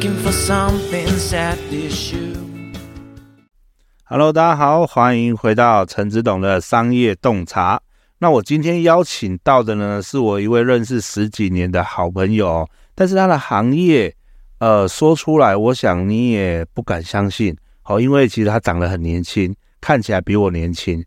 somethings at issue hello 大家好，欢迎回到陈子董的商业洞察。那我今天邀请到的呢，是我一位认识十几年的好朋友，但是他的行业，呃，说出来，我想你也不敢相信，好，因为其实他长得很年轻，看起来比我年轻。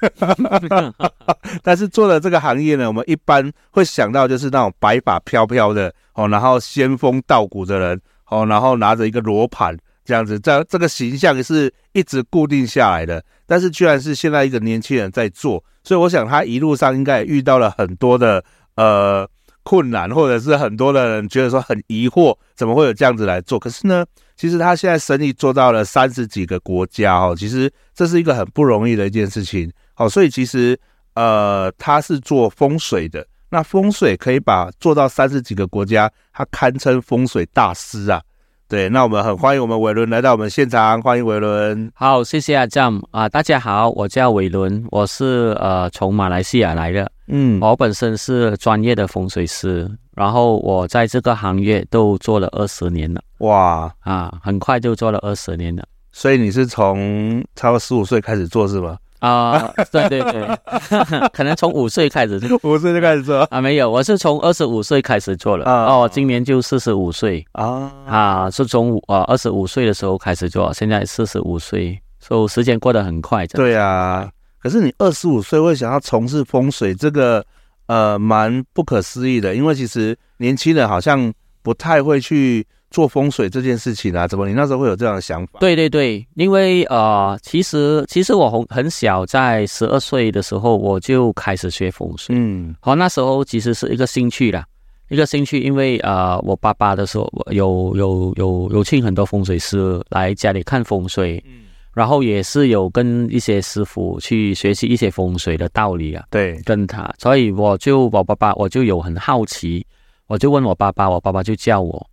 但是做的这个行业呢，我们一般会想到就是那种白发飘飘的哦，然后仙风道骨的人哦，然后拿着一个罗盘这样子，这这个形象是一直固定下来的。但是居然是现在一个年轻人在做，所以我想他一路上应该也遇到了很多的呃困难，或者是很多的人觉得说很疑惑，怎么会有这样子来做？可是呢，其实他现在生意做到了三十几个国家哦，其实这是一个很不容易的一件事情。好，所以其实，呃，他是做风水的。那风水可以把做到三十几个国家，他堪称风水大师啊。对，那我们很欢迎我们伟伦来到我们现场，欢迎伟伦。好，谢谢阿 Jam 啊，大家好，我叫伟伦，我是呃从马来西亚来的。嗯，我本身是专业的风水师，然后我在这个行业都做了二十年了。哇，啊，很快就做了二十年了。所以你是从差不多十五岁开始做是吗？啊，对对对，可能从五岁开始，五岁就开始做啊？没有，我是从二十五岁开始做了。啊、哦，今年就四十五岁啊啊，是从啊二十五岁的时候开始做，现在四十五岁，所以时间过得很快。对啊，可是你二十五岁会想要从事风水，这个呃蛮不可思议的，因为其实年轻人好像不太会去。做风水这件事情啊，怎么你那时候会有这样的想法？对对对，因为呃，其实其实我很很小，在十二岁的时候我就开始学风水。嗯，好，那时候其实是一个兴趣啦，一个兴趣，因为呃，我爸爸的时候有有有有请很多风水师来家里看风水，嗯，然后也是有跟一些师傅去学习一些风水的道理啊。对，跟他，所以我就我爸爸我就有很好奇，我就问我爸爸，我爸爸就叫我。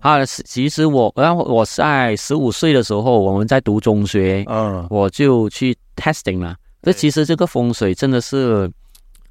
啊，其实我，然后我在十五岁的时候，我们在读中学，嗯，我就去 testing 了。这其实这个风水真的是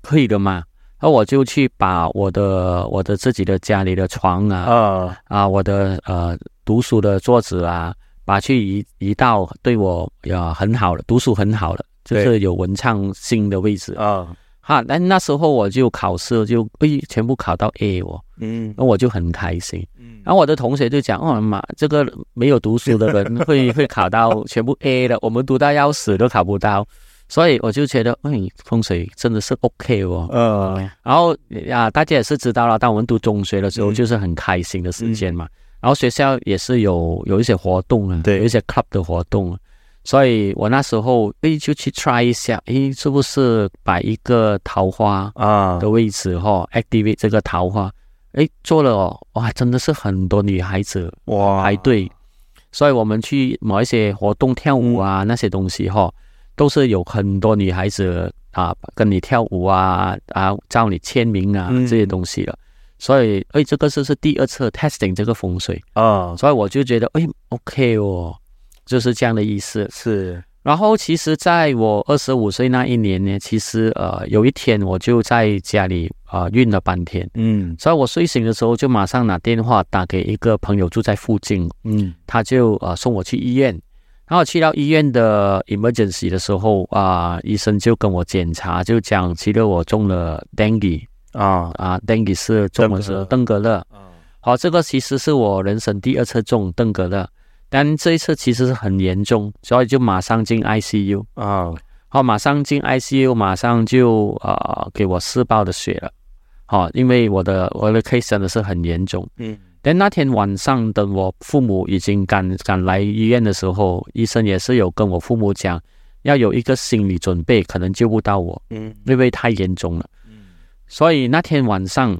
可以的嘛？然后我就去把我的我的自己的家里的床啊，啊啊，我的呃读书的桌子啊，把去移移到对我呀很好的读书很好的，就是有文昌星的位置啊。哈，那那时候我就考试就诶，全部考到 A 哦，嗯，那我就很开心，嗯，然后我的同学就讲，哦妈，这个没有读书的人 会会考到全部 A 的，我们读到要死都考不到，所以我就觉得，哎，风水真的是 OK 哦，嗯，然后啊，大家也是知道了，当我们读中学的时候，就是很开心的时间嘛，嗯，然后学校也是有有一些活动啊，对，有一些 club 的活动。所以我那时候诶就去 try 一下，诶是不是摆一个桃花啊。的位置哈、啊、，activate 这个桃花，诶做了哦，哇，真的是很多女孩子哇。排队，所以我们去某一些活动跳舞啊那些东西哈，都是有很多女孩子啊跟你跳舞啊啊找你签名啊这些东西了，所以诶这个是是第二次 testing 这个风水。啊，所以我就觉得诶 OK 哦。就是这样的意思，是。然后其实在我二十五岁那一年呢，其实呃有一天我就在家里啊晕、呃、了半天，嗯，所以我睡醒的时候就马上拿电话打给一个朋友住在附近，嗯，他就呃送我去医院。然后去到医院的 emergency 的时候啊、呃，医生就跟我检查，就讲其实我中了 dengue 啊。啊 dengue 是中的是登革热，好，这个其实是我人生第二次中登革热。但这一次其实是很严重，所以就马上进 ICU 啊，好，马上进 ICU，马上就啊、呃、给我试爆的血了，好，因为我的我的 case 真的是很严重，嗯，但那天晚上等我父母已经赶赶来医院的时候，医生也是有跟我父母讲，要有一个心理准备，可能救不到我，嗯，因为太严重了，嗯，所以那天晚上，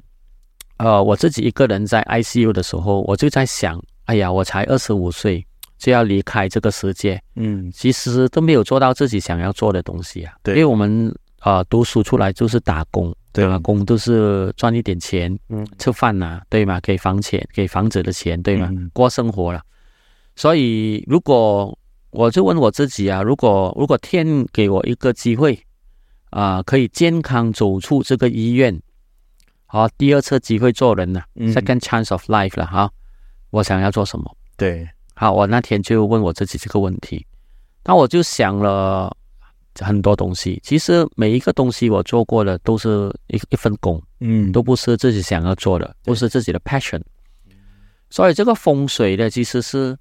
呃，我自己一个人在 ICU 的时候，我就在想。哎呀，我才二十五岁就要离开这个世界，嗯，其实都没有做到自己想要做的东西啊。对，因为我们呃读书出来就是打工，对吧？工都是赚一点钱，嗯，吃饭呐、啊，对吗？给房钱，给房子的钱，对吗？嗯、过生活了。所以如果我就问我自己啊，如果如果天给我一个机会啊、呃，可以健康走出这个医院好，第二次机会做人了，嗯，second chance of life 了哈。我想要做什么？对，好，我那天就问我自己这个问题，那我就想了很多东西。其实每一个东西我做过的都是一一份工，嗯，都不是自己想要做的，不是自己的 passion。所以这个风水呢，其实是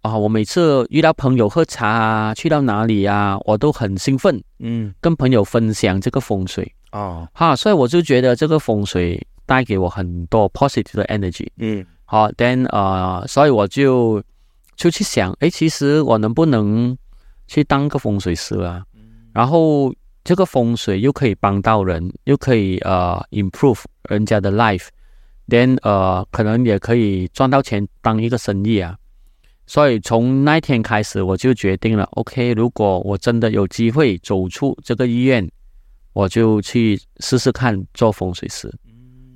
啊，我每次遇到朋友喝茶啊，去到哪里啊，我都很兴奋，嗯，跟朋友分享这个风水。哦，哈，所以我就觉得这个风水带给我很多 positive 的 energy。嗯，好，then 呃，所以我就就去想，诶，其实我能不能去当个风水师啊？然后这个风水又可以帮到人，又可以呃 improve 人家的 life，then 呃，可能也可以赚到钱当一个生意啊。所以从那天开始，我就决定了，OK，如果我真的有机会走出这个医院。我就去试试看做风水师，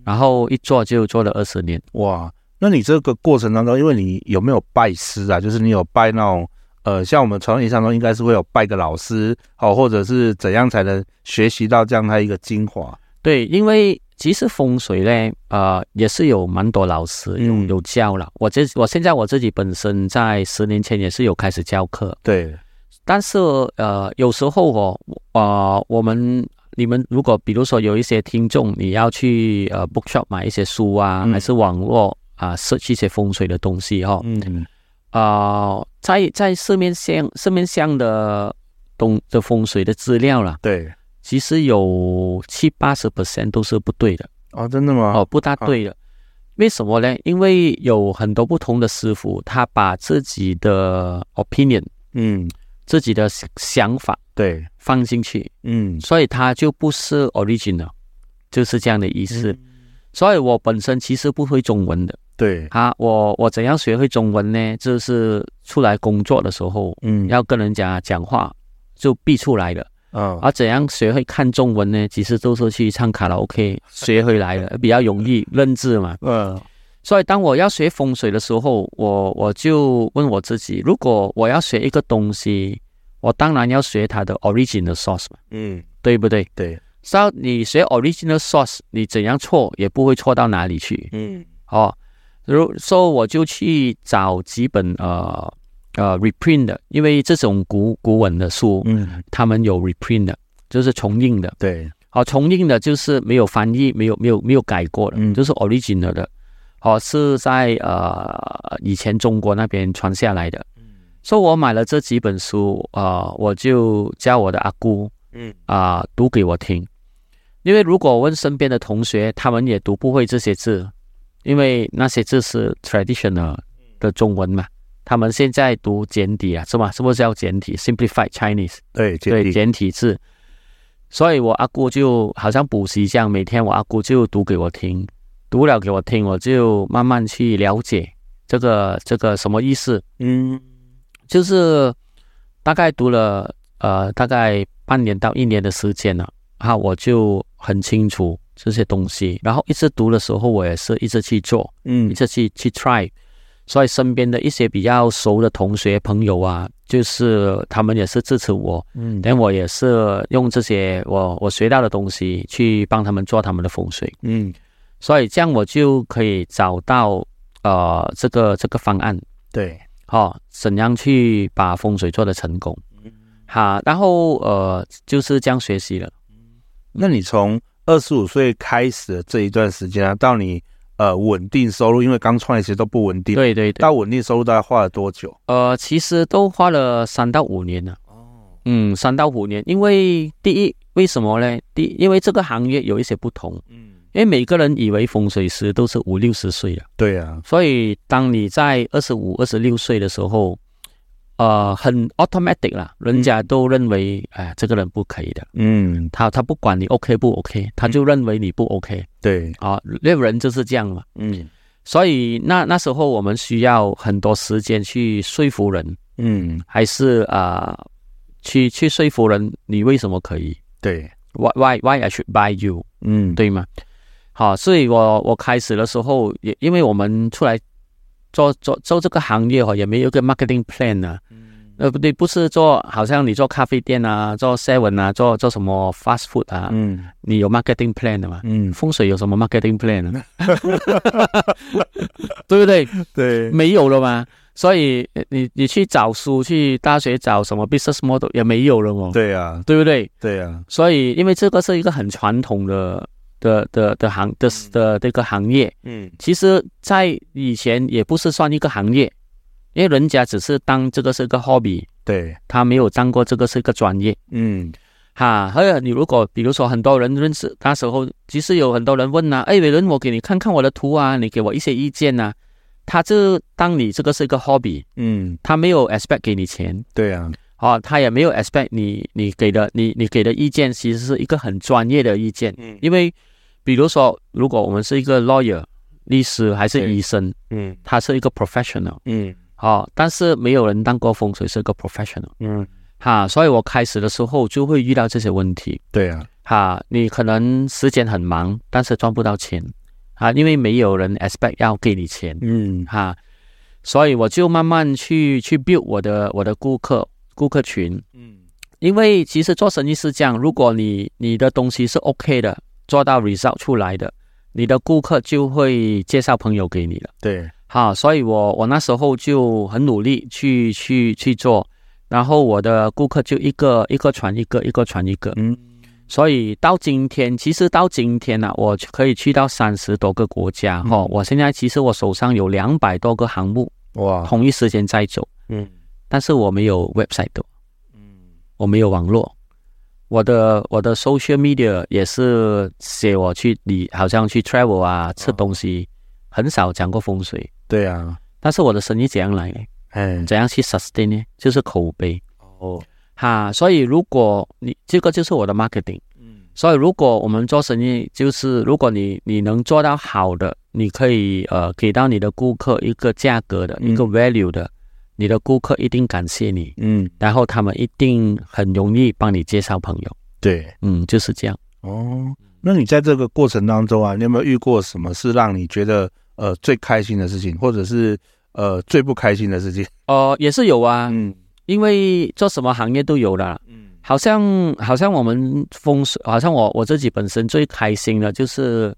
然后一做就做了二十年。哇，那你这个过程当中，因为你有没有拜师啊？就是你有拜那种呃，像我们传统意义上中应该是会有拜个老师，好，或者是怎样才能学习到这样它一个精华？对，因为其实风水呢，呃，也是有蛮多老师有、嗯、有教了。我这我现在我自己本身在十年前也是有开始教课，对。但是呃，有时候哦，呃，我们。你们如果比如说有一些听众，你要去呃 bookshop 买一些书啊，嗯、还是网络啊，search 一些风水的东西哈、哦，嗯啊、呃，在在市面上市面上的东的风水的资料啦，对，其实有七八十 percent 都是不对的哦，真的吗？哦，不大对的，啊、为什么呢？因为有很多不同的师傅，他把自己的 opinion，嗯。自己的想法对放进去，嗯，所以他就不是 original，就是这样的意思。嗯、所以我本身其实不会中文的，对啊，我我怎样学会中文呢？就是出来工作的时候，嗯，要跟人家讲话就逼出来的，嗯、哦，而怎样学会看中文呢？其实都是去唱卡拉 OK 学回来的，比较容易认字嘛，嗯。所以，当我要学风水的时候，我我就问我自己：如果我要学一个东西，我当然要学它的 original source 嘛，嗯，对不对？对。所以你学 original source，你怎样错也不会错到哪里去，嗯。哦，如所以我就去找几本呃呃 reprint 的，因为这种古古文的书，嗯，他们有 reprint 的，就是重印的，对。好，重印的就是没有翻译，没有没有没有改过的，嗯，就是 original 的。哦，是在呃以前中国那边传下来的，嗯，所以我买了这几本书，啊、呃，我就叫我的阿姑，嗯啊、呃、读给我听，因为如果问身边的同学，他们也读不会这些字，因为那些字是 traditional 的中文嘛，他们现在读简体啊，是吗？是不是叫简体？Simplified Chinese，对，对，简体字，所以我阿姑就好像补习一样，每天我阿姑就读给我听。读了给我听，我就慢慢去了解这个这个什么意思。嗯，就是大概读了呃大概半年到一年的时间了，啊，我就很清楚这些东西。然后一直读的时候，我也是一直去做，嗯，一直去去 try。所以身边的一些比较熟的同学朋友啊，就是他们也是支持我，嗯，但我也是用这些我我学到的东西去帮他们做他们的风水，嗯。所以这样我就可以找到呃这个这个方案，对，好、哦，怎样去把风水做得成功，好，然后呃就是这样学习了。那你从二十五岁开始的这一段时间啊，到你呃稳定收入，因为刚创业其实都不稳定，对对对，到稳定收入大概花了多久？呃，其实都花了三到五年了。哦，嗯，三到五年，因为第一为什么呢？第，因为这个行业有一些不同，嗯。因为每个人以为风水师都是五六十岁了，对啊，所以当你在二十五、二十六岁的时候，呃，很 automatic 啦，人家都认为，哎、嗯，这个人不可以的，嗯，他他不管你 OK 不 OK，他就认为你不 OK，对，啊，那人就是这样嘛，嗯，所以那那时候我们需要很多时间去说服人，嗯，还是啊、呃，去去说服人，你为什么可以？对，Why why why I should buy you？嗯，对吗？好，所以我我开始的时候也因为我们出来做做做这个行业哈，也没有一个 marketing plan 呢、啊，呃，不对，不是做，好像你做咖啡店啊，做 seven 啊，做做什么 fast food 啊，嗯，你有 marketing plan 的吗？嗯，风水有什么 marketing plan 呢？对不对？对，没有了吗？所以你你去找书，去大学找什么 business model 也没有了哦。对啊，对不对？对啊。所以，因为这个是一个很传统的的的的行的的这个行业，嗯，其实在以前也不是算一个行业。因为人家只是当这个是个 hobby，对，他没有当过这个是个专业，嗯，哈，还有你如果比如说很多人认识，那时候其实有很多人问呐、啊，哎，伟伦，我给你看看我的图啊，你给我一些意见呐、啊，他就当你这个是一个 hobby，嗯，他没有 expect 给你钱，对啊，哦，他也没有 expect 你你给的你你给的意见其实是一个很专业的意见，嗯，因为比如说如果我们是一个 lawyer 律师还是医生，嗯，他是一个 professional，嗯。哦，但是没有人当过风水是个 professional，嗯，哈，所以我开始的时候就会遇到这些问题。对啊，哈，你可能时间很忙，但是赚不到钱，啊，因为没有人 expect 要给你钱，嗯，哈，所以我就慢慢去去 build 我的我的顾客顾客群，嗯，因为其实做生意是这样，如果你你的东西是 OK 的，做到 result 出来的，你的顾客就会介绍朋友给你了，对。好，所以我我那时候就很努力去去去做，然后我的顾客就一个一个传一个，一个传一个，嗯，所以到今天，其实到今天呢、啊，我可以去到三十多个国家，哈、嗯，我现在其实我手上有两百多个项目，哇，同一时间在走，嗯，但是我没有 website 的，嗯，我没有网络，我的我的 social media 也是写我去你好像去 travel 啊，吃东西，很少讲过风水。对啊，但是我的生意怎样来呢？嗯，怎样去 sustain 呢？就是口碑。哦，哈，所以如果你这个就是我的 marketing，嗯，所以如果我们做生意，就是如果你你能做到好的，你可以呃给到你的顾客一个价格的、嗯、一个 value 的，你的顾客一定感谢你，嗯，然后他们一定很容易帮你介绍朋友，对，嗯，就是这样。哦，那你在这个过程当中啊，你有没有遇过什么是让你觉得？呃，最开心的事情，或者是呃最不开心的事情，哦、呃，也是有啊，嗯，因为做什么行业都有啦，嗯，好像好像我们风水，好像我我自己本身最开心的就是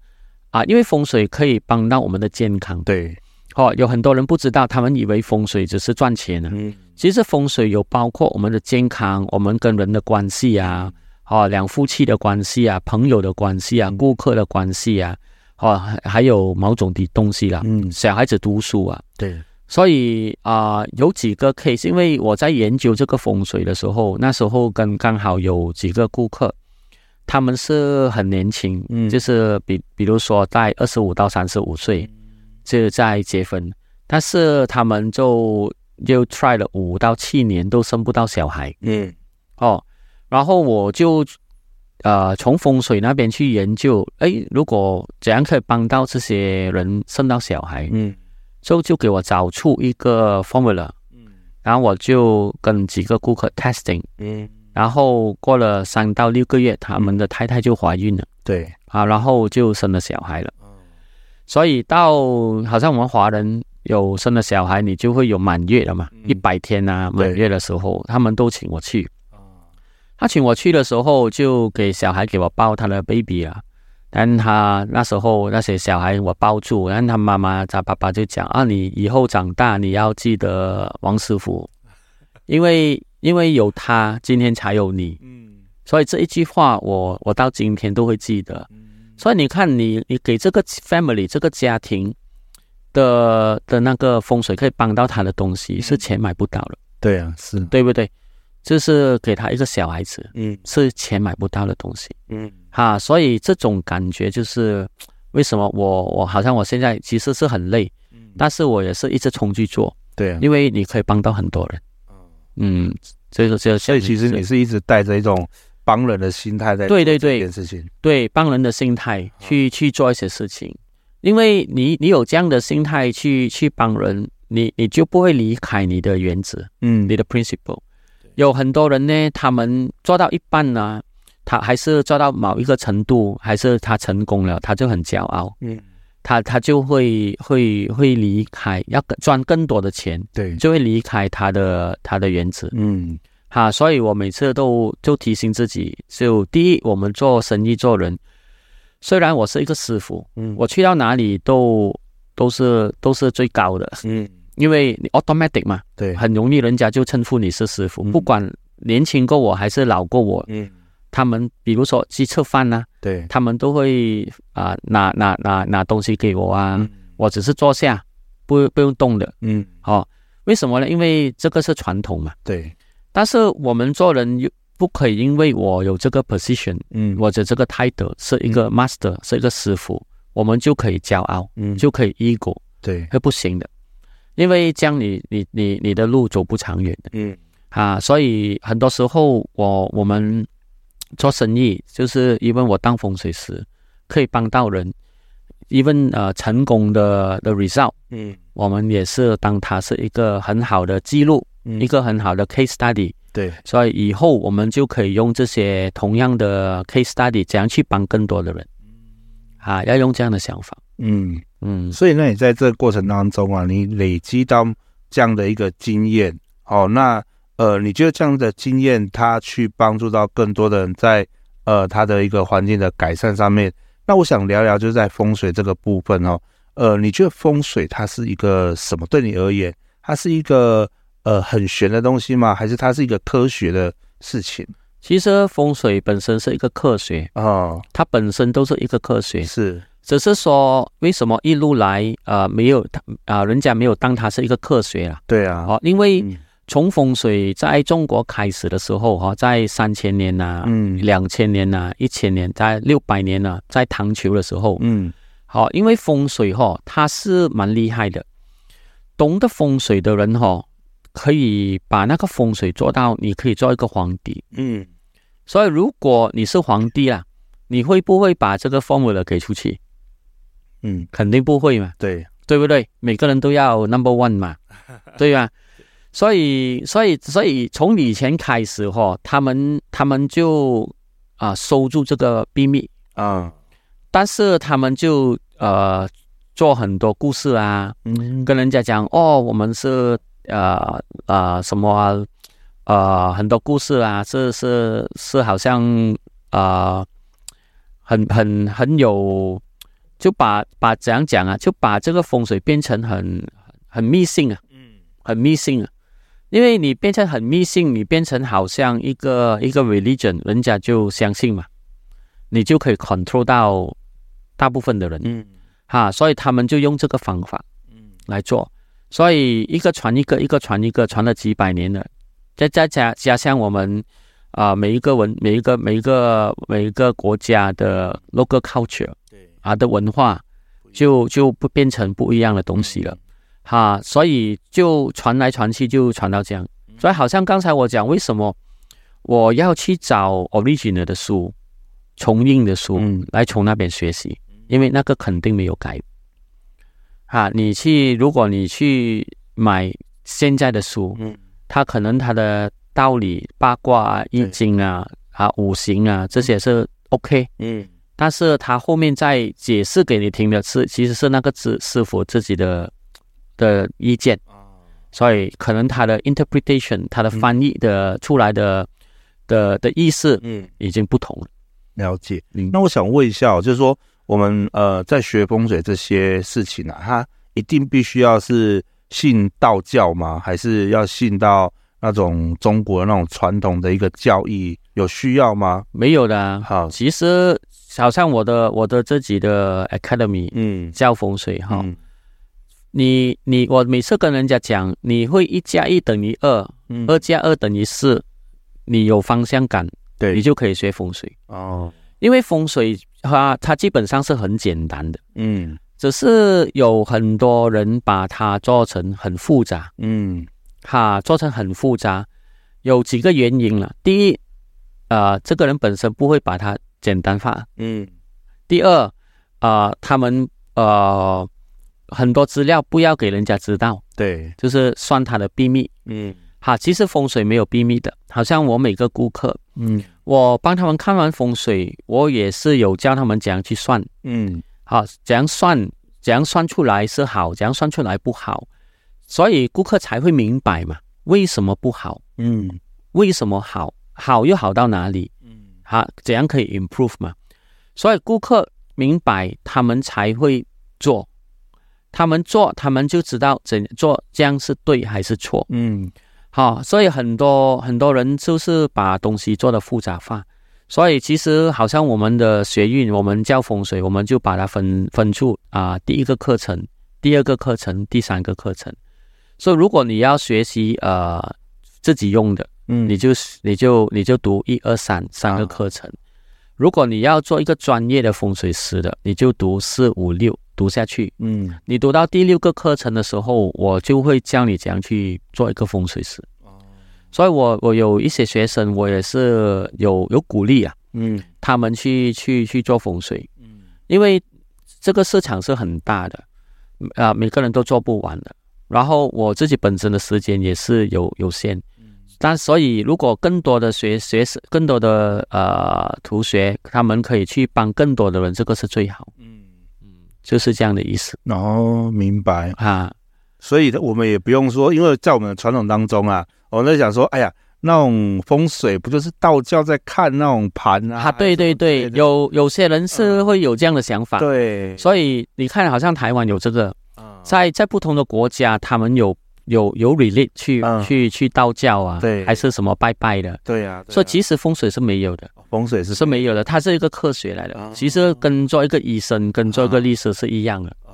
啊，因为风水可以帮到我们的健康，对，哦，有很多人不知道，他们以为风水只是赚钱呢，嗯，其实风水有包括我们的健康，我们跟人的关系啊，哦，两夫妻的关系啊，朋友的关系啊，顾客的关系啊。哦，还有某种的东西啦，嗯，小孩子读书啊，对，所以啊、呃，有几个 case，因为我在研究这个风水的时候，那时候跟刚好有几个顾客，他们是很年轻，嗯，就是比比如说在二十五到三十五岁就在结婚，但是他们就又 try 了五到七年都生不到小孩，嗯，哦，然后我就。呃，从风水那边去研究，诶，如果怎样可以帮到这些人生到小孩，嗯，就就给我找出一个 formula，嗯，然后我就跟几个顾客 testing，嗯，然后过了三到六个月，他们的太太就怀孕了，对，啊，然后就生了小孩了，所以到好像我们华人有生了小孩，你就会有满月了嘛，一百天啊，满月的时候，他们都请我去。他请我去的时候，就给小孩给我抱他的 baby 啊。但他那时候那些小孩我抱住，然后他妈妈他爸爸就讲啊，你以后长大你要记得王师傅，因为因为有他，今天才有你。嗯，所以这一句话我我到今天都会记得。所以你看你，你你给这个 family 这个家庭的的那个风水可以帮到他的东西，是钱买不到的。对啊，是。对不对？就是给他一个小孩子，嗯，是钱买不到的东西，嗯，哈，所以这种感觉就是为什么我我好像我现在其实是很累，嗯，但是我也是一直冲去做，对啊，因为你可以帮到很多人，嗯，这个这所以其实你是一直带着一种帮人的心态在做这件事情，对，帮人的心态去去做一些事情，因为你你有这样的心态去去帮人，你你就不会离开你的原则，嗯，你的 principle。有很多人呢，他们做到一半呢，他还是做到某一个程度，还是他成功了，他就很骄傲。嗯，他他就会会会离开，要赚更多的钱，对，就会离开他的他的原则，嗯，哈，所以我每次都就提醒自己，就第一，我们做生意做人，虽然我是一个师傅，嗯，我去到哪里都都是都是最高的，嗯，因为你 automatic 嘛，对，很容易人家就称呼你是师傅，嗯、不管年轻过我还是老过我，嗯。他们比如说去吃饭呐，对，他们都会啊、呃、拿拿拿拿东西给我啊，嗯、我只是坐下，不不用动的，嗯，好、哦，为什么呢？因为这个是传统嘛，对。但是我们做人又不可以因为我有这个 position，嗯，或者这个 title 是一个 master，、嗯、是一个师傅，我们就可以骄傲，嗯，就可以 ego，对，会不行的，因为这样你你你你的路走不长远的，嗯，啊，所以很多时候我我们。做生意就是，因为我当风水师可以帮到人，因为呃成功的的 result，嗯，我们也是当它是一个很好的记录，嗯、一个很好的 case study，对，所以以后我们就可以用这些同样的 case study，怎样去帮更多的人，啊，要用这样的想法，嗯嗯，所以那你在这个过程当中啊，你累积到这样的一个经验，哦，那。呃，你觉得这样的经验，它去帮助到更多的人在呃他的一个环境的改善上面。那我想聊聊，就是在风水这个部分哦。呃，你觉得风水它是一个什么？对你而言，它是一个呃很玄的东西吗？还是它是一个科学的事情？其实风水本身是一个科学啊，哦、它本身都是一个科学，是，只是说为什么一路来呃没有啊、呃，人家没有当它是一个科学啊？对啊，哦，因为。嗯从风水在中国开始的时候，哈，在三千年呐、啊，嗯，两千年呐、啊，一千年，在六百年呐、啊，在唐朝的时候，嗯，好，因为风水哈，它是蛮厉害的，懂得风水的人哈，可以把那个风水做到，你可以做一个皇帝，嗯，所以如果你是皇帝啊，你会不会把这个 formula 给出去？嗯，肯定不会嘛，对，对不对？每个人都要 number one 嘛，对吧？所以，所以，所以从以前开始哈，他们他们就啊收住这个秘密。啊，但是他们就呃做很多故事啊，嗯，跟人家讲哦，我们是呃呃什么啊呃很多故事啊，是是是好像啊、呃、很很很有，就把把怎样讲啊，就把这个风水变成很很迷信啊，嗯，很迷信啊。因为你变成很迷信，你变成好像一个一个 religion，人家就相信嘛，你就可以 control 到大部分的人，嗯，哈，所以他们就用这个方法，嗯，来做，所以一个传一个，一个传一个，传了几百年了，再再加加上我们啊、呃，每一个文，每一个每一个每一个国家的 local culture，对，啊的文化，就就不变成不一样的东西了。嗯哈，所以就传来传去，就传到这样。所以好像刚才我讲，为什么我要去找 original 的书、重印的书，嗯，来从那边学习？因为那个肯定没有改。哈，你去，如果你去买现在的书，嗯，它可能它的道理、八卦啊、易经啊、啊、五行啊这些是 OK，嗯，但是他后面再解释给你听的是，其实是那个师师傅自己的。的意见，所以可能他的 interpretation，他的翻译的出来的、嗯、的的意思，嗯，已经不同了。了解。嗯、那我想问一下，就是说我们呃在学风水这些事情啊，他一定必须要是信道教吗？还是要信到那种中国那种传统的一个教义？有需要吗？没有的、啊。好，其实好像我的我的自己的 academy，嗯，教风水哈。嗯你你我每次跟人家讲，你会一加一等于二，嗯，二加二等于四，你有方向感，对，你就可以学风水哦。因为风水它它基本上是很简单的，嗯，只是有很多人把它做成很复杂，嗯，哈，做成很复杂，有几个原因了。第一，呃，这个人本身不会把它简单化，嗯。第二，啊、呃，他们呃。很多资料不要给人家知道，对，就是算他的秘密。嗯，好，其实风水没有秘密的。好像我每个顾客，嗯，我帮他们看完风水，我也是有教他们怎样去算。嗯，好，怎样算怎样算出来是好，怎样算出来不好，所以顾客才会明白嘛，为什么不好？嗯，为什么好？好又好到哪里？嗯，好，怎样可以 improve 嘛？所以顾客明白，他们才会做，他们做，他们就知道怎做，这样是对还是错？嗯，好，所以很多很多人就是把东西做的复杂化。所以其实好像我们的学运，我们叫风水，我们就把它分分出啊，第一个课程、第二个课程、第三个课程。所以如果你要学习呃自己用的，嗯，你就你就你就读一二三三个课程。啊、如果你要做一个专业的风水师的，你就读四五六读下去。嗯，你读到第六个课程的时候，我就会教你怎样去做一个风水师。哦所以我我有一些学生，我也是有有鼓励啊，嗯，他们去去去做风水，嗯，因为这个市场是很大的，啊，每个人都做不完的。然后我自己本身的时间也是有有限，嗯，但所以如果更多的学学生，更多的呃同学，他们可以去帮更多的人，这个是最好，嗯嗯，就是这样的意思。哦，明白啊，所以我们也不用说，因为在我们的传统当中啊。我在想说，哎呀，那种风水不就是道教在看那种盘啊？啊，对对对，有有些人是会有这样的想法。嗯、对，所以你看，好像台湾有这个，在在不同的国家，他们有有有 relate 去、嗯、去去道教啊，对，还是什么拜拜的？对呀、啊。啊、所以其实风水是没有的，风水是是没有的，它是一个科学来的。其实跟做一个医生，跟做一个律师是一样的。哦，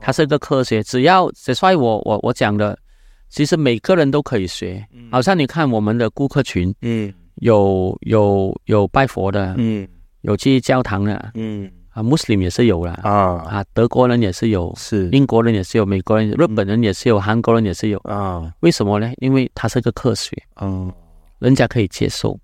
它是一个科学，只要所以我我我讲的。其实每个人都可以学，好像你看我们的顾客群，嗯，有有有拜佛的，嗯，有去教堂的，嗯，啊，穆斯林也是有啦，啊。啊，德国人也是有，是。英国人也是有，美国人、日本人也是有，韩国人也是有，啊，为什么呢？因为它是个科学，嗯，人家可以接受，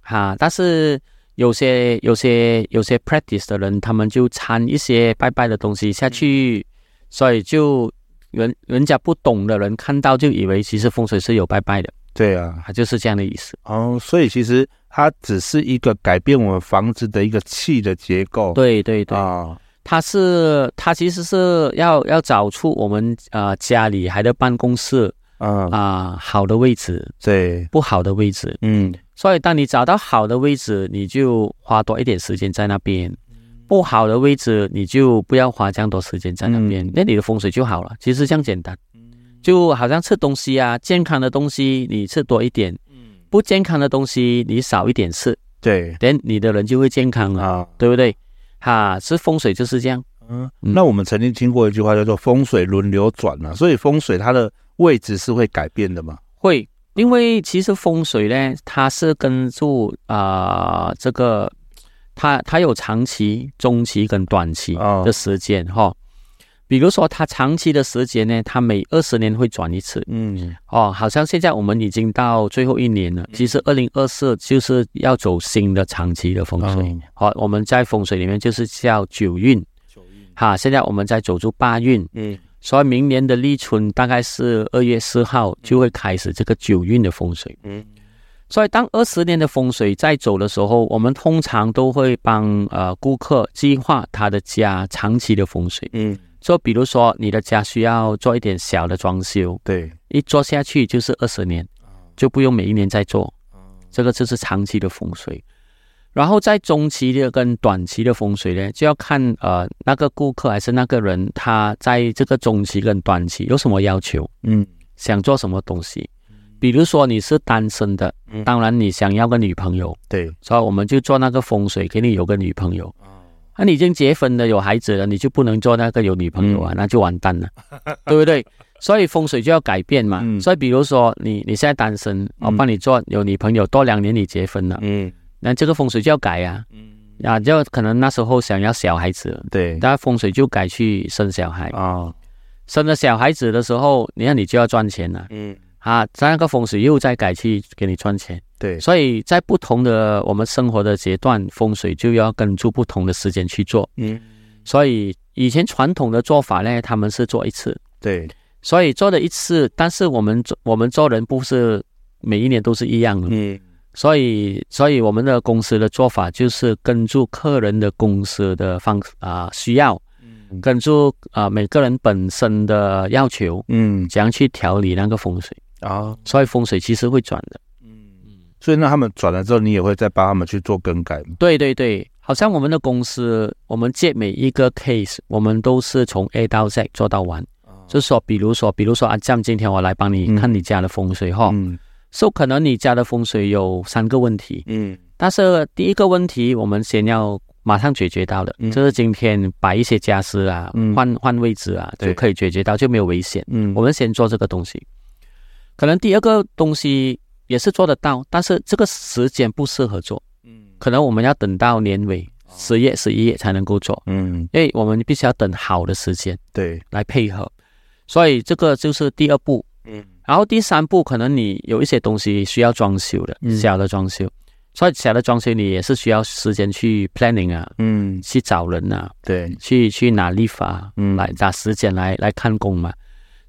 哈，但是有些有些有些 practice 的人，他们就掺一些拜拜的东西下去，所以就。人人家不懂的人看到就以为其实风水是有拜拜的，对啊，它就是这样的意思。哦。所以其实它只是一个改变我们房子的一个气的结构，对对对。啊，它是它其实是要要找出我们啊、呃、家里还的办公室啊。啊好的位置，对，不好的位置，嗯，所以当你找到好的位置，你就花多一点时间在那边。不好的位置，你就不要花这样多时间在那边，嗯、那你的风水就好了。其实这样简单，就好像吃东西啊，健康的东西你吃多一点，不健康的东西你少一点吃，对，等你的人就会健康了，啊、对不对？哈，是风水就是这样。嗯，那我们曾经听过一句话叫做“风水轮流转”嘛，所以风水它的位置是会改变的嘛？会，因为其实风水呢，它是根据啊、呃、这个。它它有长期、中期跟短期的时间哈、哦，比如说它长期的时间呢，它每二十年会转一次，嗯，哦，好像现在我们已经到最后一年了，其实二零二四就是要走新的长期的风水，好、哦，我们在风水里面就是叫九运，九运，哈，现在我们在走出八运，嗯，所以明年的立春大概是二月四号就会开始这个九运的风水，嗯。所以，当二十年的风水在走的时候，我们通常都会帮呃顾客计划他的家长期的风水。嗯，就比如说你的家需要做一点小的装修，对，一做下去就是二十年，就不用每一年再做。这个就是长期的风水。然后在中期的跟短期的风水呢，就要看呃那个顾客还是那个人他在这个中期跟短期有什么要求，嗯，想做什么东西。比如说你是单身的，当然你想要个女朋友，对，所以我们就做那个风水，给你有个女朋友。啊，你已经结婚了，有孩子了，你就不能做那个有女朋友啊，那就完蛋了，对不对？所以风水就要改变嘛。所以比如说你你现在单身，我帮你做有女朋友，多两年你结婚了，嗯，那这个风水就要改呀，嗯，啊，就可能那时候想要小孩子，对，那风水就改去生小孩。啊，生了小孩子的时候，你看你就要赚钱了，嗯。啊，在那个风水又再改去给你赚钱，对，所以在不同的我们生活的阶段，风水就要跟住不同的时间去做。嗯，所以以前传统的做法呢，他们是做一次，对，所以做了一次，但是我们做我们做人不是每一年都是一样的，嗯，所以所以我们的公司的做法就是跟住客人的公司的方啊需要，嗯，根据啊每个人本身的要求，嗯，怎样去调理那个风水啊？所以风水其实会转的，嗯。嗯。所以那他们转了之后，你也会再帮他们去做更改吗？对对对，好像我们的公司，我们接每一个 case，我们都是从 A 到 Z 做到完。就是说，比如说，比如说啊，这样今天我来帮你看你家的风水哈，嗯，说、so, 可能你家的风水有三个问题，嗯，但是第一个问题我们先要马上解决到的，嗯、就是今天摆一些家私啊，换、嗯、换位置啊，就可以解决到，就没有危险，嗯，我们先做这个东西。可能第二个东西也是做得到，但是这个时间不适合做，嗯，可能我们要等到年尾十月、十一月才能够做，嗯，因为我们必须要等好的时间，对，来配合。所以这个就是第二步，嗯，然后第三步可能你有一些东西需要装修的，嗯、小的装修，所以小的装修你也是需要时间去 planning 啊，嗯，去找人啊，对，去去拿 lift 啊，嗯，来拿时间来来看工嘛，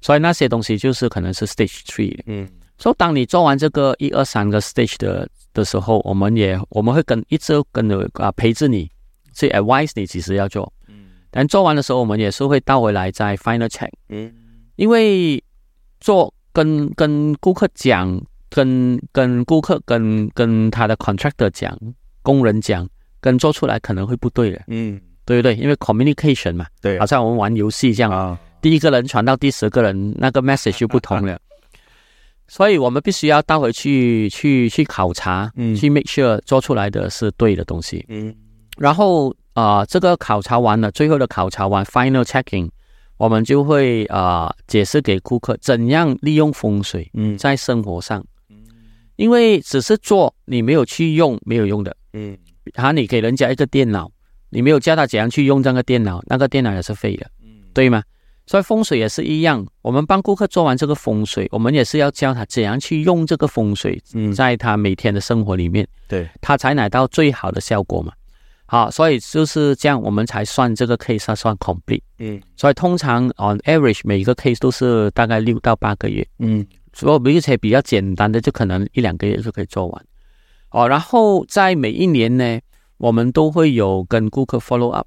所以那些东西就是可能是 stage three，嗯，所以当你做完这个一二三个 stage 的的时候，我们也我们会跟一直跟着啊陪着你，去 advise 你其实要做，嗯，但做完的时候我们也是会倒回来再 final check，嗯。因为做跟跟顾客讲，跟跟顾客跟跟他的 contractor 讲，工人讲，跟做出来可能会不对的，嗯，对不对？因为 communication 嘛，对，好像我们玩游戏这样，啊，第一个人传到第十个人，那个 message 就不同了，所以我们必须要倒回去去去考察，嗯，去 make sure 做出来的是对的东西，嗯，然后啊，呃，这个考察完了，最后的考察完 final checking。我们就会啊、呃、解释给顾客怎样利用风水，嗯，在生活上，嗯，因为只是做你没有去用没有用的，嗯，好，你给人家一个电脑，你没有教他怎样去用这个电脑，那个电脑也是废的，嗯，对吗？所以风水也是一样，我们帮顾客做完这个风水，我们也是要教他怎样去用这个风水，嗯，在他每天的生活里面，对，他才拿到最好的效果嘛。好，所以就是这样，我们才算这个 case 算 complete。嗯，所以通常 on average 每一个 case 都是大概六到八个月。嗯，所以而且比较简单的就可能一两个月就可以做完。哦，然后在每一年呢，我们都会有跟顾客 follow up。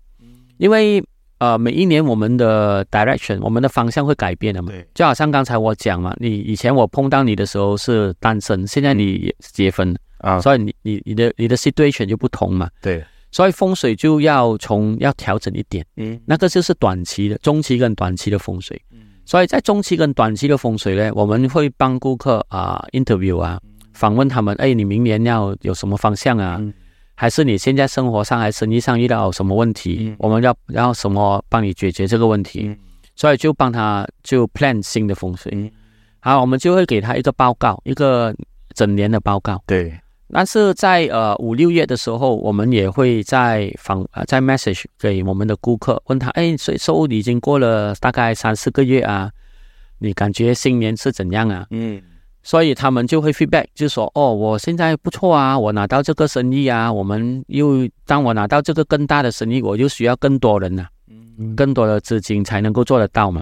因为呃每一年我们的 direction 我们的方向会改变的嘛。对，就好像刚才我讲嘛，你以前我碰到你的时候是单身，现在你结婚啊，所以你你你的你的 situation 就不同嘛。对。所以风水就要从要调整一点，嗯，那个就是短期的、中期跟短期的风水。嗯，所以在中期跟短期的风水呢，我们会帮顾客啊 interview 啊，访问他们，哎，你明年要有什么方向啊？嗯，还是你现在生活上还是生意上遇到什么问题？嗯，我们要要什么帮你解决这个问题？嗯，所以就帮他就 plan 新的风水。嗯，好，我们就会给他一个报告，一个整年的报告。对。但是在呃五六月的时候，我们也会在访呃在 message 给我们的顾客，问他，哎，所以收已经过了大概三四个月啊，你感觉新年是怎样啊？嗯，所以他们就会 feedback，就说，哦，我现在不错啊，我拿到这个生意啊，我们又当我拿到这个更大的生意，我就需要更多人呐、啊，嗯，更多的资金才能够做得到嘛。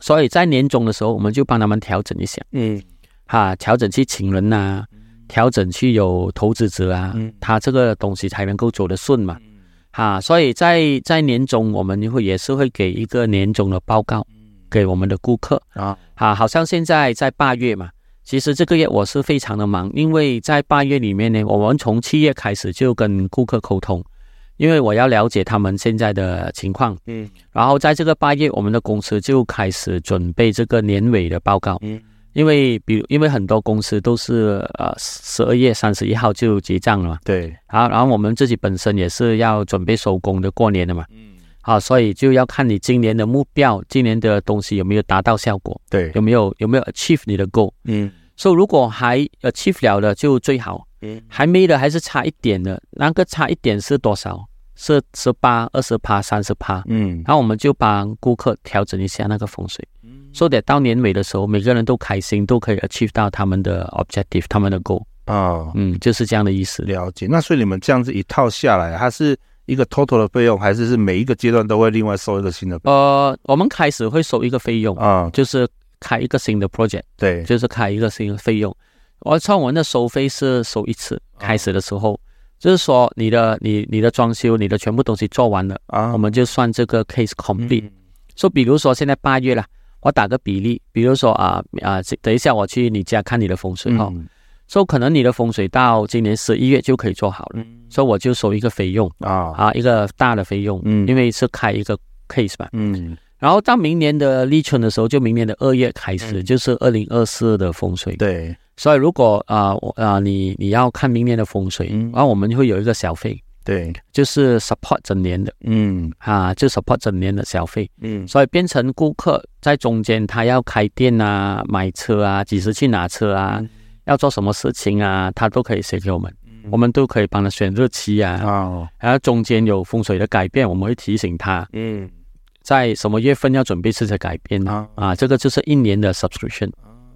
所以在年终的时候，我们就帮他们调整一下，嗯，哈，调整去请人呐、啊。调整去有投资者啊，嗯，他这个东西才能够走得顺嘛，嗯，哈，所以在在年终我们会也是会给一个年终的报告，给我们的顾客。啊，哈，好像现在在八月嘛，其实这个月我是非常的忙，因为在八月里面呢，我们从七月开始就跟顾客沟通，因为我要了解他们现在的情况，嗯，然后在这个八月，我们的公司就开始准备这个年尾的报告，嗯。因为，比如，因为很多公司都是呃十二月三十一号就结账了嘛。对。好，然后我们自己本身也是要准备收工的过年的嘛。嗯。好，所以就要看你今年的目标，今年的东西有没有达到效果。对。有没有有没有 achieve 你的 goal？嗯。所以如果还 achieve 了的就最好。嗯。还没的还是差一点的，那个差一点是多少？是十八、二十趴、三十趴。嗯。然后我们就帮顾客调整一下那个风水。说得到年尾的时候，每个人都开心，都可以 achieve 到他们的 objective，他们的 goal 啊、哦，嗯，就是这样的意思。了解。那所以你们这样子一套下来，它是一个 total 的费用，还是是每一个阶段都会另外收一个新的？呃，我们开始会收一个费用啊、哦，就是开一个新的 project，对，就是开一个新的费用。我创文的收费是收一次，开始的时候。就是说你的你你的装修，你的全部东西做完了啊，我们就算这个 case complete。说、嗯、比如说现在八月了，我打个比例，比如说啊啊，等一下我去你家看你的风水哈，说、嗯。So, 可能你的风水到今年十一月就可以做好了，所、嗯、以、so, 我就收一个费用啊。啊一个大的费用，嗯，因为是开一个 case 吧，嗯，然后到明年的立春的时候，就明年的二月开始，嗯、就是二零二四的风水，对。所以，如果啊，我、呃、啊、呃，你你要看明年的风水，然、嗯、后我们会有一个小费，对，就是 support 整年的，嗯，啊，就 support 整年的小费，嗯，所以变成顾客在中间，他要开店啊、买车啊、几时去拿车啊、嗯，要做什么事情啊，他都可以写给我们，嗯、我们都可以帮他选日期啊，哦，然后中间有风水的改变，我们会提醒他，嗯，在什么月份要准备这些改变啊，啊，这个就是一年的 subscription，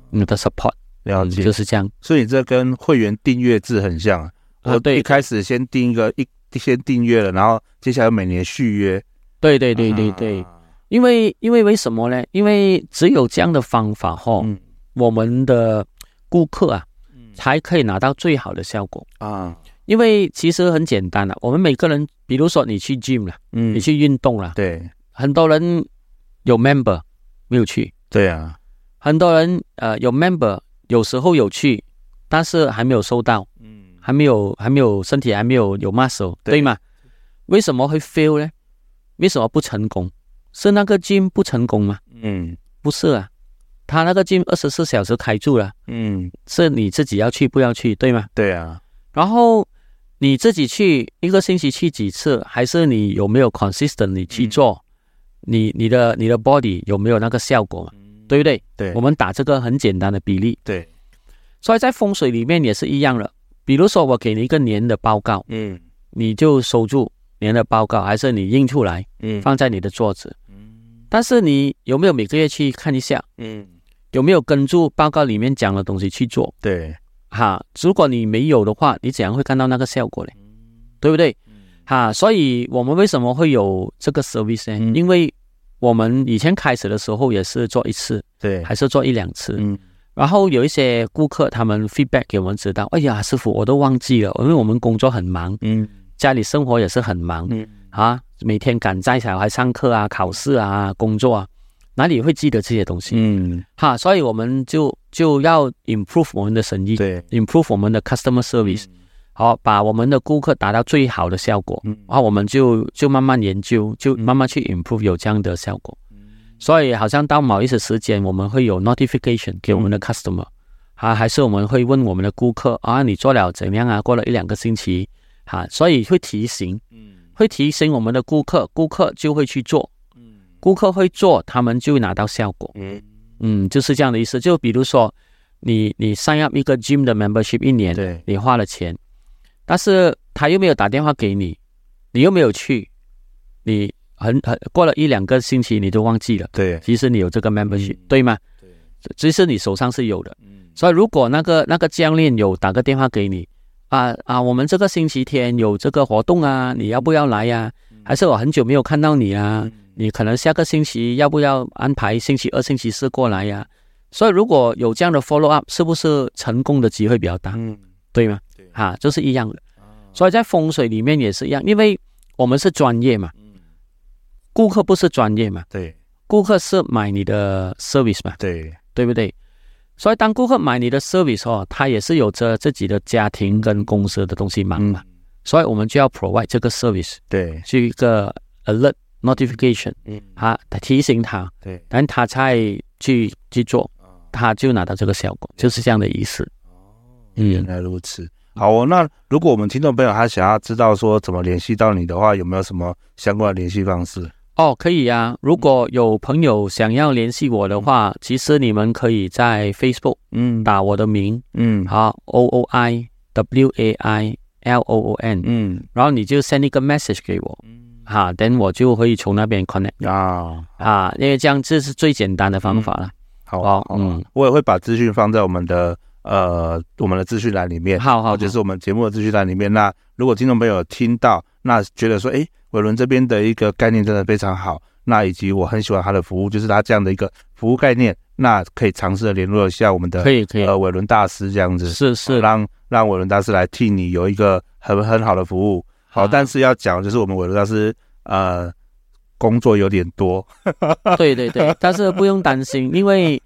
你的 support。了解，就是这样。所以这跟会员订阅制很像。啊，对，一开始先订一个一先订阅了，然后接下来每年续约。对对对对对。因为因为为什么呢？因为只有这样的方法哈，我们的顾客啊，才可以拿到最好的效果啊。因为其实很简单了，我们每个人，比如说你去 gym 了，嗯，你去运动了，对，很多人有 member 没有去，对啊，很多人呃有 member。有时候有去，但是还没有收到，嗯，还没有，还没有身体还没有有 muscle，对吗？为什么会 fail 呢？为什么不成功？是那个 gym 不成功吗？嗯，不是啊，他那个 gym 二十四小时开住了，嗯，是你自己要去不要去，对吗？对啊。然后你自己去一个星期去几次，还是你有没有 consistent 你去做？嗯、你你的你的 body 有没有那个效果嘛？对不对？对，我们打这个很简单的比例。对，所以在风水里面也是一样的。比如说，我给你一个年的报告，嗯，你就收住年的报告，还是你印出来，嗯，放在你的桌子，嗯。但是你有没有每个月去看一下？嗯，有没有跟住报告里面讲的东西去做？对，哈，如果你没有的话，你怎样会看到那个效果呢？对不对？哈，所以我们为什么会有这个 service 呢？嗯，因为我们以前开始的时候也是做一次，对，还是做一两次，嗯，然后有一些顾客他们 feedback 给我们知道，哎呀，师傅我都忘记了，因为我们工作很忙，嗯，家里生活也是很忙，嗯，啊，每天赶在小孩上课啊、考试啊、工作啊，哪里会记得这些东西？嗯，哈，所以我们就就要 improve 我们的生意，对，improve 我们的 customer service。嗯好，把我们的顾客达到最好的效果，嗯，然后我们就就慢慢研究，就慢慢去 improve 有这样的效果。嗯，所以好像到某一些时间，我们会有 notification 给我们的 customer，啊，还是我们会问我们的顾客啊，你做了怎样啊？过了一两个星期，哈，所以会提醒，嗯，会提醒我们的顾客，顾客就会去做，嗯，顾客会做，他们就会拿到效果，嗯。嗯，就是这样的意思。就比如说，你你 sign up 一个 gym 的 membership 一年，对，你花了钱。但是他又没有打电话给你，你又没有去，你很很过了一两个星期，你都忘记了。对，其实你有这个 membership，、嗯、对吗？对，其实你手上是有的。嗯，所以如果那个那个教练有打个电话给你，啊啊，我们这个星期天有这个活动啊，你要不要来呀？还是我很久没有看到你啊？嗯、你可能下个星期要不要安排星期二、星期四过来呀、啊？所以如果有这样的 follow up，是不是成功的机会比较大？嗯，对吗？哈，就是一样的，所以在风水里面也是一样，因为我们是专业嘛，顾客不是专业嘛，对，顾客是买你的 service 嘛，对，对不对？所以当顾客买你的 service 哦，他也是有着自己的家庭跟公司的东西忙嘛，所以我们就要 provide 这个 service，对，是一个 alert notification，嗯，哈，提醒他，对，但他才去去做，他就拿到这个效果，就是这样的意思。哦，原来如此。好哦，那如果我们听众朋友他想要知道说怎么联系到你的话，有没有什么相关的联系方式？哦，可以呀。如果有朋友想要联系我的话，嗯，其实你们可以在 Facebook 嗯。打我的名。嗯。好 O O I W A I L O O N 嗯，然后你就 send 一个 message 给我。嗯。好，then 我就会从那边 connect 啊。啊，因为这样这是最简单的方法了。嗯，好，好，嗯，我也会把资讯放在我们的。呃，我们的资讯栏里面，好好，就是我们节目的资讯栏里面。那如果听众朋友听到，那觉得说，哎，伟伦这边的一个概念真的非常好，那以及我很喜欢他的服务，就是他这样的一个服务概念，那可以尝试的联络一下我们的，可以可以，呃，伟伦大师这样子，是是，让让伟伦大师来替你有一个很很好的服务。好，但是要讲就是我们伟伦大师呃工作有点多。对对对，但是不用担心，因为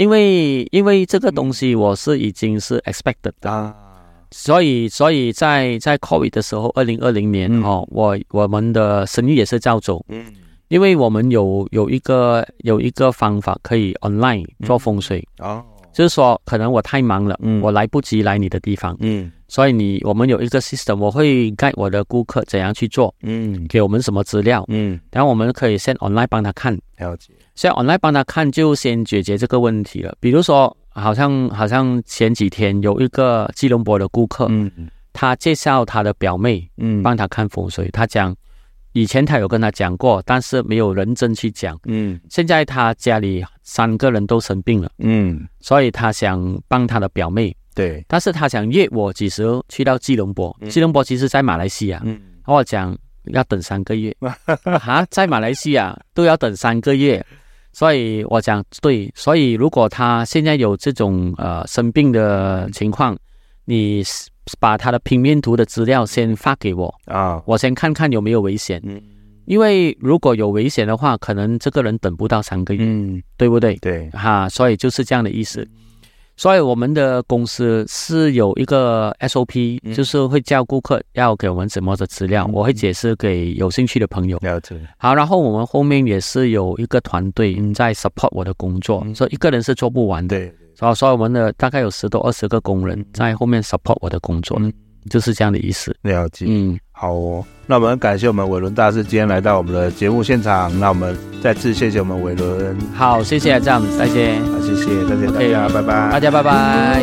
因为因为这个东西我是已经是 expected 的。啊所以，所以在在 COVID 的时候，二零二零年、嗯、哦，我我们的生意也是照走。嗯，因为我们有有一个有一个方法可以 online 做风水。哦、嗯，就是说可能我太忙了，嗯，我来不及来你的地方。嗯，所以你我们有一个 system，我会 guide 我的顾客怎样去做。嗯，给我们什么资料。嗯，然后我们可以先 online 帮他看。了解。先 online 帮他看，就先解决这个问题了。比如说。好像好像前几天有一个吉隆坡的顾客，嗯，他介绍他的表妹，嗯，帮他看风水。他讲以前他有跟他讲过，但是没有认真去讲，嗯。现在他家里三个人都生病了，嗯，所以他想帮他的表妹，对。但是他想约我几时去到吉隆坡？吉隆坡其实在马来西亚，嗯，我讲要等三个月，啊，在马来西亚都要等三个月。所以我讲对，所以如果他现在有这种呃生病的情况，你把他的平面图的资料先发给我啊，我先看看有没有危险。嗯，因为如果有危险的话，可能这个人等不到三个月，嗯，对不对？对，哈，所以就是这样的意思。所以我们的公司是有一个 SOP，就是会叫顾客要给我们什么的资料，我会解释给有兴趣的朋友。了解。好，然后我们后面也是有一个团队在 support 我的工作，所以一个人是做不完的。对。所以，所以我们的大概有十多二十个工人在后面 support 我的工作，就是这样的意思。了解。嗯。好哦，那我们感谢我们伟伦大师今天来到我们的节目现场，那我们再次谢谢我们伟伦。好，谢谢这样子，再见。好，谢谢，再见，大家拜拜。大家拜拜。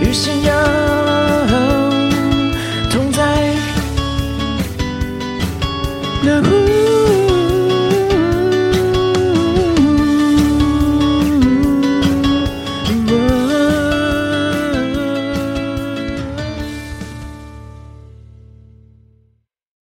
与信仰同在。